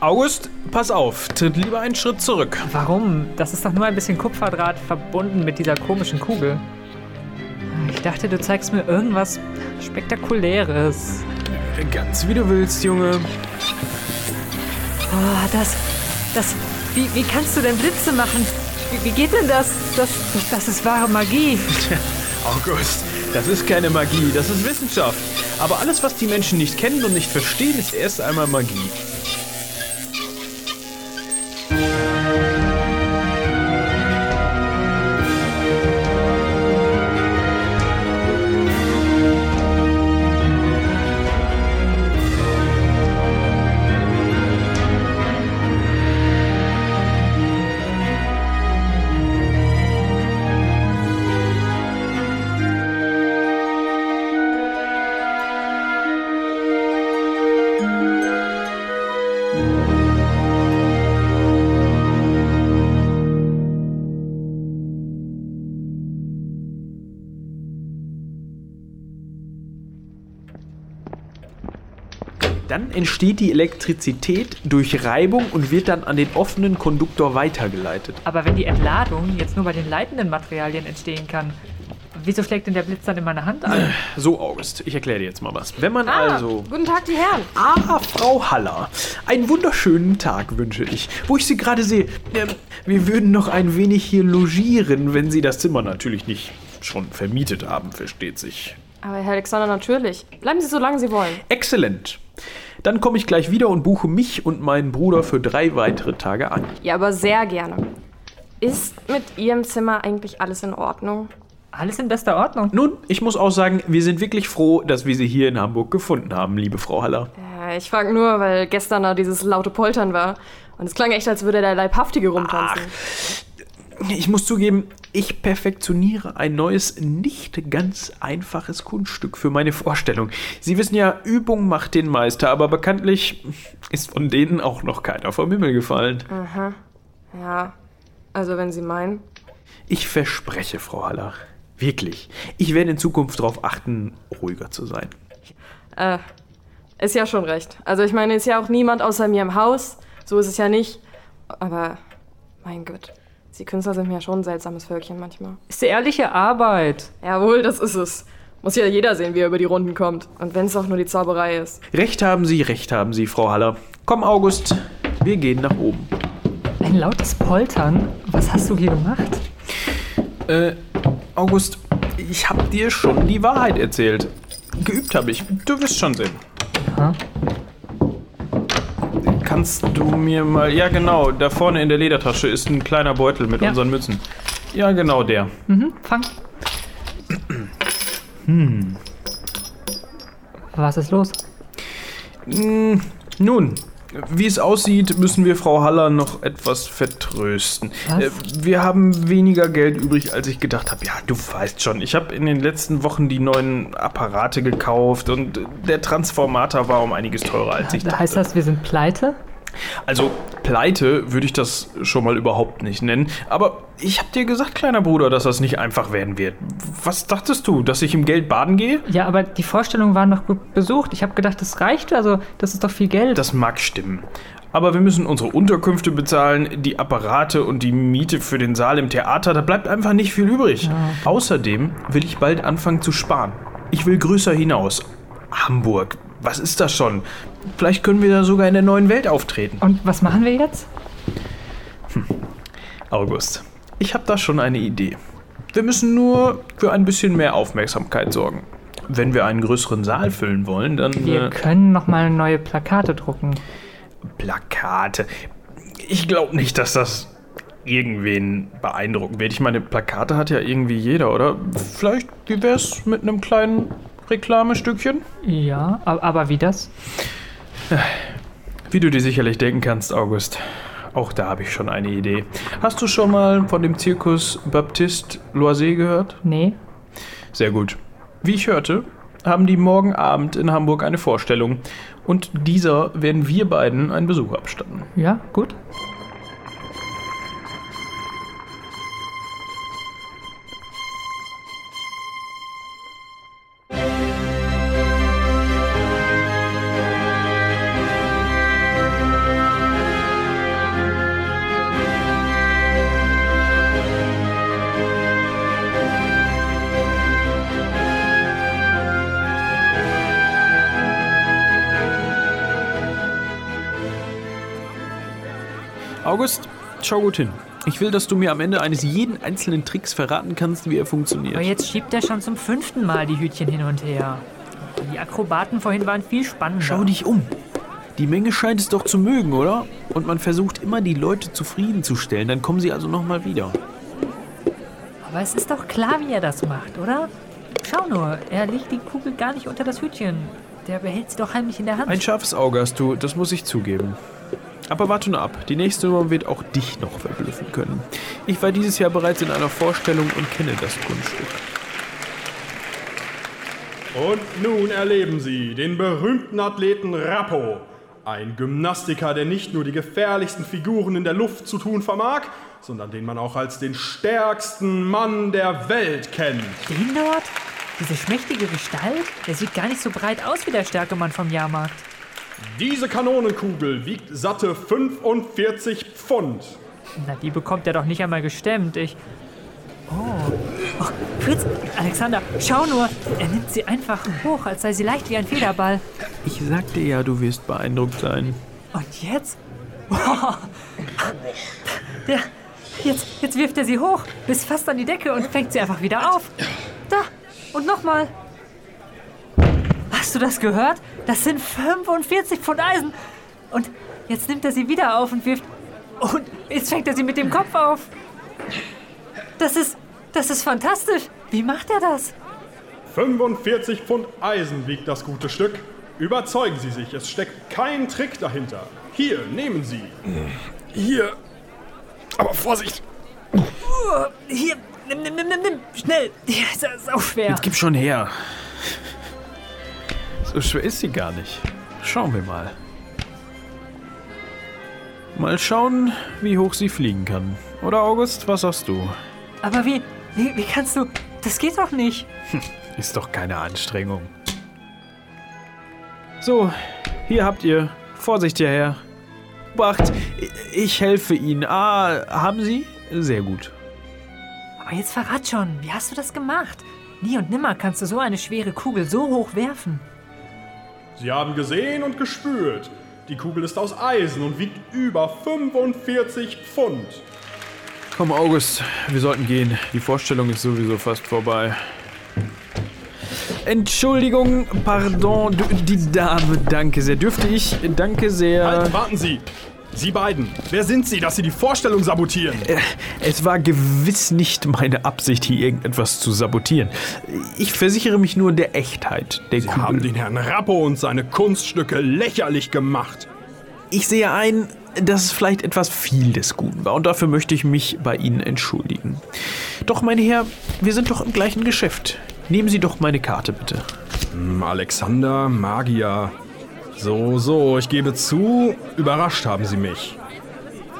August, pass auf, tritt lieber einen Schritt zurück. Warum? Das ist doch nur ein bisschen Kupferdraht verbunden mit dieser komischen Kugel. Ich dachte, du zeigst mir irgendwas Spektakuläres. Ganz wie du willst, Junge. Oh, das. Das. Wie, wie kannst du denn Blitze machen? Wie, wie geht denn das? das? Das ist wahre Magie. August, das ist keine Magie, das ist Wissenschaft. Aber alles, was die Menschen nicht kennen und nicht verstehen, ist erst einmal Magie. you Dann entsteht die Elektrizität durch Reibung und wird dann an den offenen Konduktor weitergeleitet. Aber wenn die Entladung jetzt nur bei den leitenden Materialien entstehen kann, wieso schlägt denn der Blitz dann in meine Hand an? So, August, ich erkläre dir jetzt mal was. Wenn man Ah, also. Guten Tag, die Herren. Ah, Frau Haller. Einen wunderschönen Tag wünsche ich. Wo ich Sie gerade sehe. Ähm, wir würden noch ein wenig hier logieren, wenn Sie das Zimmer natürlich nicht schon vermietet haben, versteht sich. Aber Herr Alexander, natürlich. Bleiben Sie so lange Sie wollen. Exzellent. Dann komme ich gleich wieder und buche mich und meinen Bruder für drei weitere Tage an. Ja, aber sehr gerne. Ist mit Ihrem Zimmer eigentlich alles in Ordnung? Alles in bester Ordnung. Nun, ich muss auch sagen, wir sind wirklich froh, dass wir Sie hier in Hamburg gefunden haben, liebe Frau Haller. Ja, ich frage nur, weil gestern da dieses laute Poltern war. Und es klang echt, als würde der Leibhaftige rumtanzen. Ich muss zugeben, ich perfektioniere ein neues, nicht ganz einfaches Kunststück für meine Vorstellung. Sie wissen ja, Übung macht den Meister, aber bekanntlich ist von denen auch noch keiner vom Himmel gefallen. Ja, also wenn Sie meinen. Ich verspreche, Frau Haller, wirklich, ich werde in Zukunft darauf achten, ruhiger zu sein. Äh, ist ja schon recht. Also ich meine, ist ja auch niemand außer mir im Haus. So ist es ja nicht. Aber, mein Gott. Sie Künstler sind mir ja schon ein seltsames Völkchen manchmal. Ist die ehrliche Arbeit. Jawohl, das ist es. Muss ja jeder sehen, wie er über die Runden kommt. Und wenn es auch nur die Zauberei ist. Recht haben Sie, recht haben Sie, Frau Haller. Komm, August, wir gehen nach oben. Ein lautes Poltern? Was hast du hier gemacht? Äh, August, ich hab dir schon die Wahrheit erzählt. Geübt habe ich. Du wirst schon sehen. Aha. Kannst du mir mal. Ja, genau, da vorne in der Ledertasche ist ein kleiner Beutel mit Ja. unseren Mützen. Ja, genau der. Mhm, fang. Hm. Was ist los? Hm, nun, wie es aussieht, müssen wir Frau Haller noch etwas vertrösten. Was? Äh, Wir haben weniger Geld übrig, als ich gedacht habe. Ja, du weißt schon, ich habe in den letzten Wochen die neuen Apparate gekauft und der Transformator war um einiges teurer, als ich dachte. Heißt das, wir sind pleite? Also pleite würde ich das schon mal überhaupt nicht nennen. Aber ich habe dir gesagt, kleiner Bruder, dass das nicht einfach werden wird. Was dachtest du, dass ich im Geld baden gehe? Ja, aber die Vorstellungen waren noch gut besucht. Ich habe gedacht, das reicht. Also, das ist doch viel Geld. Das mag stimmen. Aber wir müssen unsere Unterkünfte bezahlen, die Apparate und die Miete für den Saal im Theater. Da bleibt einfach nicht viel übrig. Außerdem will ich bald anfangen zu sparen. Ich will größer hinaus. Hamburg, was ist das schon? Vielleicht können wir da sogar in der neuen Welt auftreten. Und was machen wir jetzt? August, ich habe da schon eine Idee. Wir müssen nur für ein bisschen mehr Aufmerksamkeit sorgen. Wenn wir einen größeren Saal füllen wollen, dann Wir äh, können noch mal neue Plakate drucken. Plakate. Ich glaube nicht, dass das irgendwen beeindrucken wird. Ich meine, Plakate hat ja irgendwie jeder, oder? Vielleicht, wie wär's mit einem kleinen Reklamestückchen? Ja, aber wie das? Wie du dir sicherlich denken kannst, August. Auch da habe ich schon eine Idee. Hast du schon mal von dem Zirkus Baptiste Loisé gehört? Nee. Sehr gut. Wie ich hörte, haben die morgen Abend in Hamburg eine Vorstellung. Und dieser werden wir beiden einen Besuch abstatten. Ja, gut. August, schau gut hin. Ich will, dass du mir am Ende eines jeden einzelnen Tricks verraten kannst, wie er funktioniert. Aber jetzt schiebt er schon zum fünften Mal die Hütchen hin und her. Die Akrobaten vorhin waren viel spannender. Schau dich um. Die Menge scheint es doch zu mögen, oder? Und man versucht immer, die Leute zufriedenzustellen. Dann kommen sie also nochmal wieder. Aber es ist doch klar, wie er das macht, oder? Schau nur, er legt die Kugel gar nicht unter das Hütchen. Der behält sie doch heimlich in der Hand. Ein scharfes Auge hast du, das muss ich zugeben. Aber warte nur ab, die nächste Nummer wird auch dich noch verblüffen können. Ich war dieses Jahr bereits in einer Vorstellung und kenne das Kunststück. Und nun erleben Sie den berühmten Athleten Rappo. Ein Gymnastiker, der nicht nur die gefährlichsten Figuren in der Luft zu tun vermag, sondern den man auch als den stärksten Mann der Welt kennt. Den dort? Diese schmächtige Gestalt? Der sieht gar nicht so breit aus wie der Stärkemann vom Jahrmarkt. Diese Kanonenkugel wiegt satte 45 Pfund. Na, die bekommt er doch nicht einmal gestemmt. Ich. Oh. oh. Fritz, Alexander, schau nur. Er nimmt sie einfach hoch, als sei sie leicht wie ein Federball. Ich sagte ja, du wirst beeindruckt sein. Und jetzt? Oh. Der, jetzt, jetzt wirft er sie hoch, bis fast an die Decke und fängt sie einfach wieder auf. Da, und nochmal. Hast du das gehört? Das sind 45 Pfund Eisen. Und jetzt nimmt er sie wieder auf und wirft. Und jetzt fängt er sie mit dem Kopf auf. Das ist. Das ist fantastisch. Wie macht er das? 45 Pfund Eisen wiegt das gute Stück. Überzeugen Sie sich, es steckt kein Trick dahinter. Hier, nehmen Sie. Hier. Aber Vorsicht. Hier, nimm, nimm, nimm, nimm, nimm. Schnell. Ja, das ist auch schwer. Jetzt gib schon her. So schwer ist sie gar nicht. Schauen wir mal. Mal schauen, wie hoch sie fliegen kann. Oder August, was sagst du? Aber wie, wie, wie kannst du... Das geht doch nicht. Ist doch keine Anstrengung. So, hier habt ihr. Vorsicht hierher. Obacht, ich helfe Ihnen. Ah, haben Sie? Sehr gut. Aber jetzt verrat schon, wie hast du das gemacht? Nie und nimmer kannst du so eine schwere Kugel so hoch werfen. Sie haben gesehen und gespürt. Die Kugel ist aus Eisen und wiegt über 45 Pfund. Komm, August, wir sollten gehen. Die Vorstellung ist sowieso fast vorbei. Entschuldigung, pardon, die Dame, danke sehr. Dürfte ich, danke sehr. Halt, warten Sie! Sie beiden, wer sind Sie, dass Sie die Vorstellung sabotieren? Es war gewiss nicht meine Absicht, hier irgendetwas zu sabotieren. Ich versichere mich nur der Echtheit der Sie Kugel. haben den Herrn Rappo und seine Kunststücke lächerlich gemacht. Ich sehe ein, dass es vielleicht etwas viel des Guten war und dafür möchte ich mich bei Ihnen entschuldigen. Doch, mein Herr, wir sind doch im gleichen Geschäft. Nehmen Sie doch meine Karte, bitte. Hm, Alexander, Magier. So, so, ich gebe zu, überrascht haben Sie mich.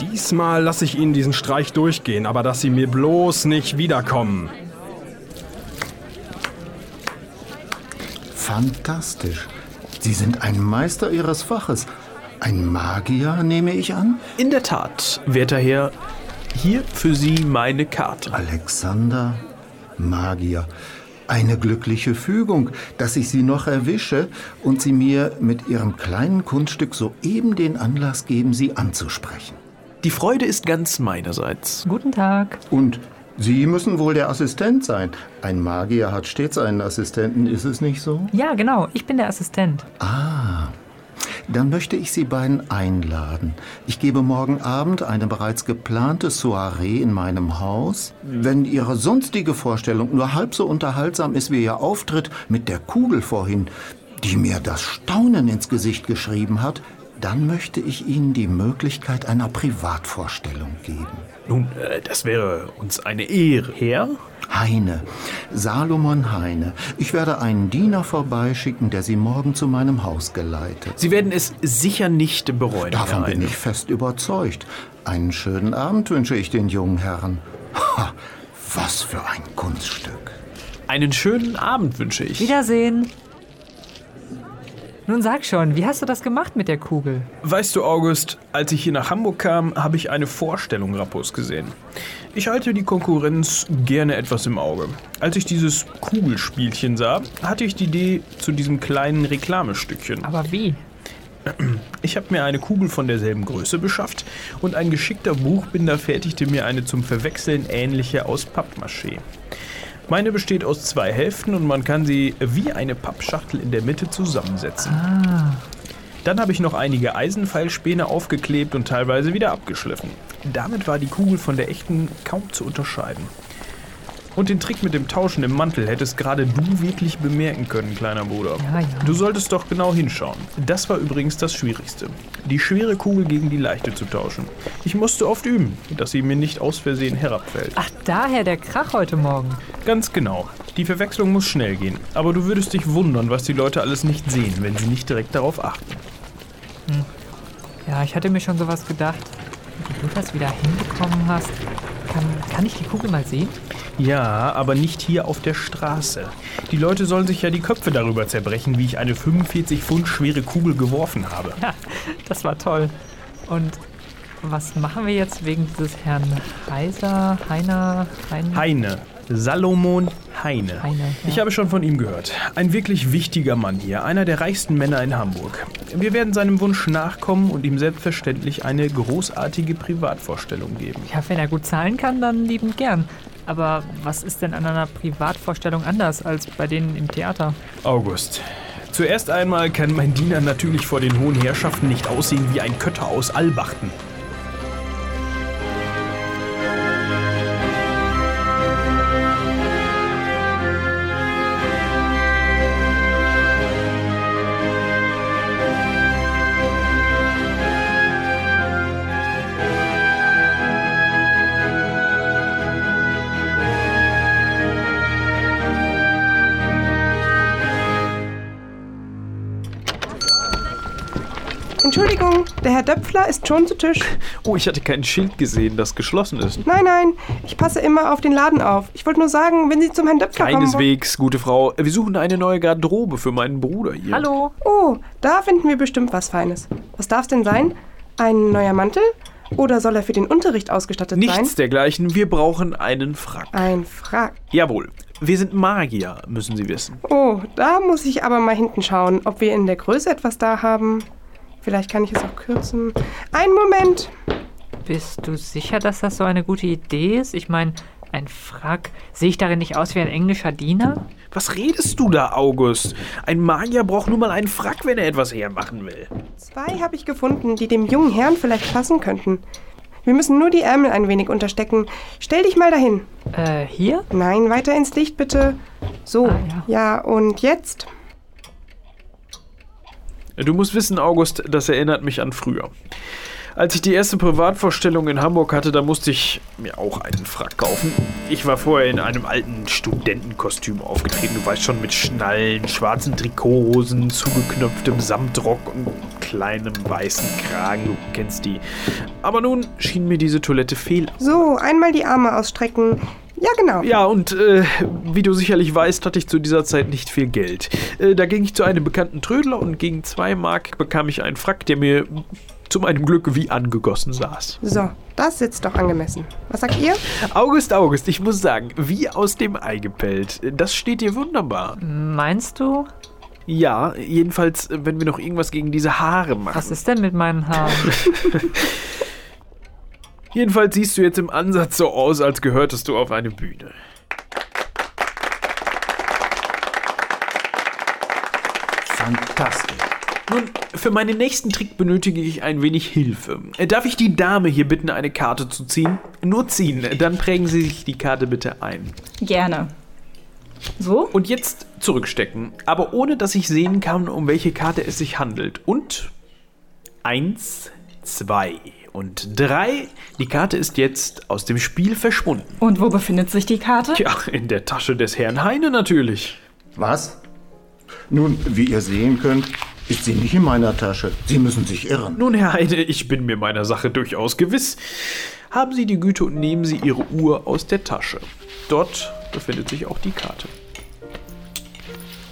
Diesmal lasse ich Ihnen diesen Streich durchgehen, aber dass Sie mir bloß nicht wiederkommen. Fantastisch. Sie sind ein Meister Ihres Faches. Ein Magier, nehme ich an? In der Tat, werter Herr, hier für Sie meine Karte. Alexander, Magier. Eine glückliche Fügung, dass ich Sie noch erwische und Sie mir mit Ihrem kleinen Kunststück soeben den Anlass geben, Sie anzusprechen. Die Freude ist ganz meinerseits. Guten Tag. Und Sie müssen wohl der Assistent sein. Ein Magier hat stets einen Assistenten, ist es nicht so? Ja, genau, ich bin der Assistent. Dann möchte ich Sie beiden einladen. Ich gebe morgen Abend eine bereits geplante Soiree in meinem Haus. Wenn Ihre sonstige Vorstellung nur halb so unterhaltsam ist wie Ihr Auftritt mit der Kugel vorhin, die mir das Staunen ins Gesicht geschrieben hat, dann möchte ich Ihnen die Möglichkeit einer Privatvorstellung geben. Nun, äh, das wäre uns eine Ehre. Herr? Heine, Salomon Heine. Ich werde einen Diener vorbeischicken, der Sie morgen zu meinem Haus geleitet. Sie werden es sicher nicht bereuen. Davon Herr bin Heine. ich fest überzeugt. Einen schönen Abend wünsche ich den jungen Herren. Ha, was für ein Kunststück. Einen schönen Abend wünsche ich. Wiedersehen. Nun sag schon, wie hast du das gemacht mit der Kugel? Weißt du, August, als ich hier nach Hamburg kam, habe ich eine Vorstellung Rappos gesehen. Ich halte die Konkurrenz gerne etwas im Auge. Als ich dieses Kugelspielchen sah, hatte ich die Idee zu diesem kleinen Reklamestückchen. Aber wie? Ich habe mir eine Kugel von derselben Größe beschafft und ein geschickter Buchbinder fertigte mir eine zum Verwechseln ähnliche aus Pappmaché. Meine besteht aus zwei Hälften und man kann sie wie eine Pappschachtel in der Mitte zusammensetzen. Dann habe ich noch einige Eisenpfeilspäne aufgeklebt und teilweise wieder abgeschliffen. Damit war die Kugel von der echten kaum zu unterscheiden. Und den Trick mit dem Tauschen im Mantel hättest gerade du wirklich bemerken können, kleiner Bruder. Ja, ja. Du solltest doch genau hinschauen. Das war übrigens das Schwierigste. Die schwere Kugel gegen die leichte zu tauschen. Ich musste oft üben, dass sie mir nicht aus Versehen herabfällt. Ach, daher der Krach heute Morgen. Ganz genau. Die Verwechslung muss schnell gehen. Aber du würdest dich wundern, was die Leute alles nicht sehen, wenn sie nicht direkt darauf achten. Ja, ich hatte mir schon sowas gedacht. Wie du das wieder hinbekommen hast. Kann, kann ich die Kugel mal sehen? Ja, aber nicht hier auf der Straße. Die Leute sollen sich ja die Köpfe darüber zerbrechen, wie ich eine 45 Pfund schwere Kugel geworfen habe. Ja, das war toll. Und was machen wir jetzt wegen dieses Herrn Heiser, Heiner, Hein, Heine. Salomon Heine. Heine, ja. Ich habe schon von ihm gehört. Ein wirklich wichtiger Mann hier, einer der reichsten Männer in Hamburg. Wir werden seinem Wunsch nachkommen und ihm selbstverständlich eine großartige Privatvorstellung geben. Ja, wenn er gut zahlen kann, dann liebend gern. Aber was ist denn an einer Privatvorstellung anders als bei denen im Theater? August. Zuerst einmal kann mein Diener natürlich vor den hohen Herrschaften nicht aussehen wie ein Kötter aus Albachten. Entschuldigung, der Herr Döpfler ist schon zu Tisch. Oh, ich hatte kein Schild gesehen, das geschlossen ist. Nein, nein, ich passe immer auf den Laden auf. Ich wollte nur sagen, wenn Sie zum Herrn Döpfler kommen wollen. Keineswegs, gute Frau. Wir suchen eine neue Garderobe für meinen Bruder hier. Hallo? Oh, da finden wir bestimmt was Feines. Was darf's denn sein? Ein neuer Mantel? Oder soll er für den Unterricht ausgestattet Nichts sein? dergleichen. Wir brauchen einen Frack. Ein Frack. Jawohl. Wir sind Magier, müssen Sie wissen. Oh, da muss ich aber mal hinten schauen, ob wir in der Größe etwas da haben. Vielleicht kann ich es auch kürzen. Einen Moment. Bist du sicher, dass das so eine gute Idee ist? Ich meine, ein Frack. Sehe ich darin nicht aus wie ein englischer Diener? Was redest du da, August? Ein Magier braucht nur mal einen Frack, wenn er etwas hermachen will. Zwei habe ich gefunden, die dem jungen Herrn vielleicht passen könnten. Wir müssen nur die Ärmel ein wenig unterstecken. Stell dich mal dahin. Äh, hier? Nein, weiter ins Licht bitte. So, Ah, ja, und jetzt? Du musst wissen, August, das erinnert mich an früher. Als ich die erste Privatvorstellung in Hamburg hatte, da musste ich mir auch einen Frack kaufen. Ich war vorher in einem alten Studentenkostüm aufgetreten. Du weißt schon, mit Schnallen, schwarzen Trikothosen, zugeknöpftem Samtrock und kleinem weißen Kragen. Du kennst die. Aber nun schien mir diese Toilette fehl. So, einmal die Arme ausstrecken. Ja, genau. Ja, und äh, wie du sicherlich weißt, hatte ich zu dieser Zeit nicht viel Geld. Äh, da ging ich zu einem bekannten Trödler und gegen zwei Mark bekam ich einen Frack, der mir zu meinem Glück wie angegossen saß. So, das sitzt doch angemessen. Was sagt ihr? August, August, ich muss sagen, wie aus dem Ei gepellt. Das steht dir wunderbar. Meinst du? Ja, jedenfalls, wenn wir noch irgendwas gegen diese Haare machen. Was ist denn mit meinen Haaren? Jedenfalls siehst du jetzt im Ansatz so aus, als gehörtest du auf eine Bühne. Fantastisch. Nun, für meinen nächsten Trick benötige ich ein wenig Hilfe. Äh, Darf ich die Dame hier bitten, eine Karte zu ziehen? Nur ziehen, dann prägen Sie sich die Karte bitte ein. Gerne. So? Und jetzt zurückstecken, aber ohne dass ich sehen kann, um welche Karte es sich handelt. Und eins, zwei und drei. Die Karte ist jetzt aus dem Spiel verschwunden. Und wo befindet sich die Karte? Tja, in der Tasche des Herrn Heine natürlich. Was? Nun, wie ihr sehen könnt, ist sie nicht in meiner Tasche. Sie müssen sich irren. Nun, Herr Heine, ich bin mir meiner Sache durchaus gewiss. Haben Sie die Güte und nehmen Sie Ihre Uhr aus der Tasche. Dort befindet sich auch die Karte.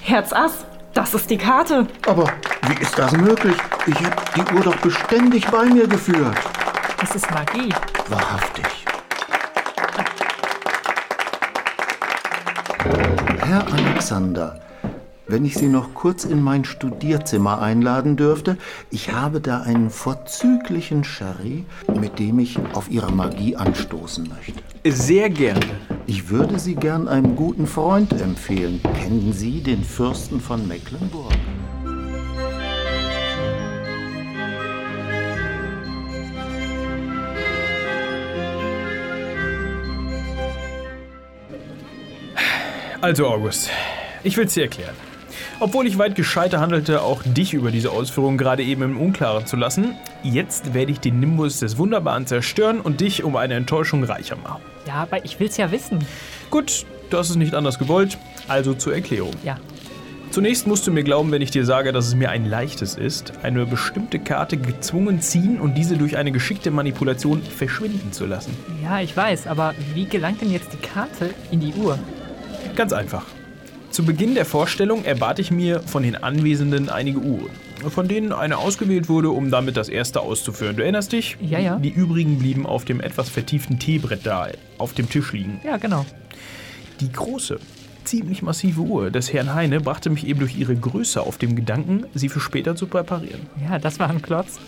Herz Ass, das ist die Karte. Aber wie ist das möglich? Ich habe die Uhr doch beständig bei mir geführt. Das ist Magie. Wahrhaftig. Herr Alexander, wenn ich Sie noch kurz in mein Studierzimmer einladen dürfte. Ich habe da einen vorzüglichen Sherry, mit dem ich auf Ihre Magie anstoßen möchte. Sehr gerne. Ich würde Sie gern einem guten Freund empfehlen. Kennen Sie den Fürsten von Mecklenburg? Also August, ich will es dir erklären. Obwohl ich weit gescheiter handelte, auch dich über diese Ausführungen gerade eben im Unklaren zu lassen, jetzt werde ich den Nimbus des Wunderbaren zerstören und dich um eine Enttäuschung reicher machen. Ja, aber ich will's ja wissen. Gut, du hast es nicht anders gewollt, also zur Erklärung. Ja. Zunächst musst du mir glauben, wenn ich dir sage, dass es mir ein leichtes ist, eine bestimmte Karte gezwungen ziehen und diese durch eine geschickte Manipulation verschwinden zu lassen. Ja, ich weiß, aber wie gelangt denn jetzt die Karte in die Uhr? Ganz einfach. Zu Beginn der Vorstellung erbat ich mir von den Anwesenden einige Uhren, von denen eine ausgewählt wurde, um damit das erste auszuführen. Du erinnerst dich? Ja, ja. Die übrigen blieben auf dem etwas vertieften Teebrett da auf dem Tisch liegen. Ja, genau. Die große, ziemlich massive Uhr des Herrn Heine brachte mich eben durch ihre Größe auf den Gedanken, sie für später zu präparieren. Ja, das war ein Klotz.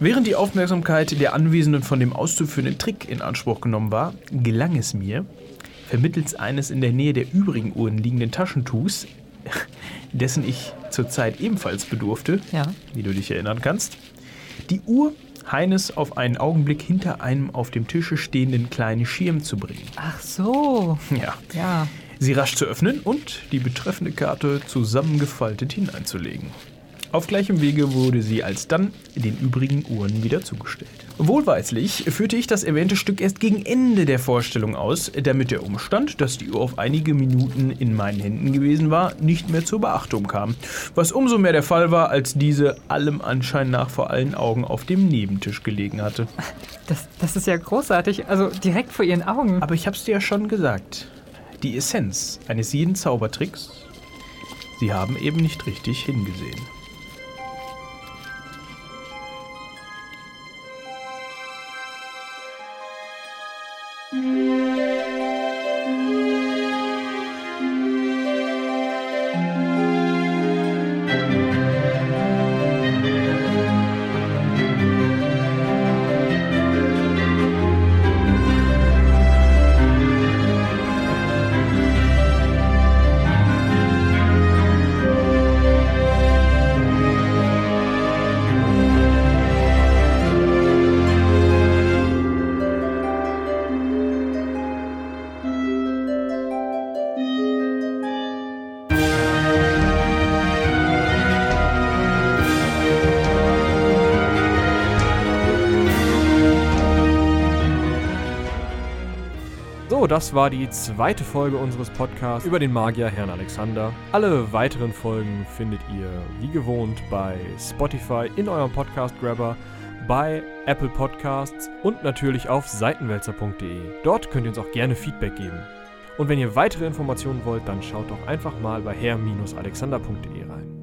Während die Aufmerksamkeit der Anwesenden von dem auszuführenden Trick in Anspruch genommen war, gelang es mir, vermittels eines in der Nähe der übrigen Uhren liegenden Taschentuchs, dessen ich zurzeit ebenfalls bedurfte, Ja. wie du dich erinnern kannst, die Uhr Heines auf einen Augenblick hinter einem auf dem Tische stehenden kleinen Schirm zu bringen. Ach so. Ja. Ja. Sie rasch zu öffnen und die betreffende Karte zusammengefaltet hineinzulegen. Auf gleichem Wege wurde sie alsdann den übrigen Uhren wieder zugestellt. Wohlweislich führte ich das erwähnte Stück erst gegen Ende der Vorstellung aus, damit der Umstand, dass die Uhr auf einige Minuten in meinen Händen gewesen war, nicht mehr zur Beachtung kam. Was umso mehr der Fall war, als diese allem Anschein nach vor allen Augen auf dem Nebentisch gelegen hatte. Das, das ist ja großartig. Also direkt vor Ihren Augen. Aber ich hab's dir ja schon gesagt. Die Essenz eines jeden Zaubertricks. Sie haben eben nicht richtig hingesehen. Das war die zweite Folge unseres Podcasts über den Magier Herrn Alexander. Alle weiteren Folgen findet ihr wie gewohnt bei Spotify in eurem Podcast-Grabber, bei Apple Podcasts und natürlich auf seitenwälzer.de. Dort könnt ihr uns auch gerne Feedback geben. Und wenn ihr weitere Informationen wollt, dann schaut doch einfach mal bei herr-alexander.de rein.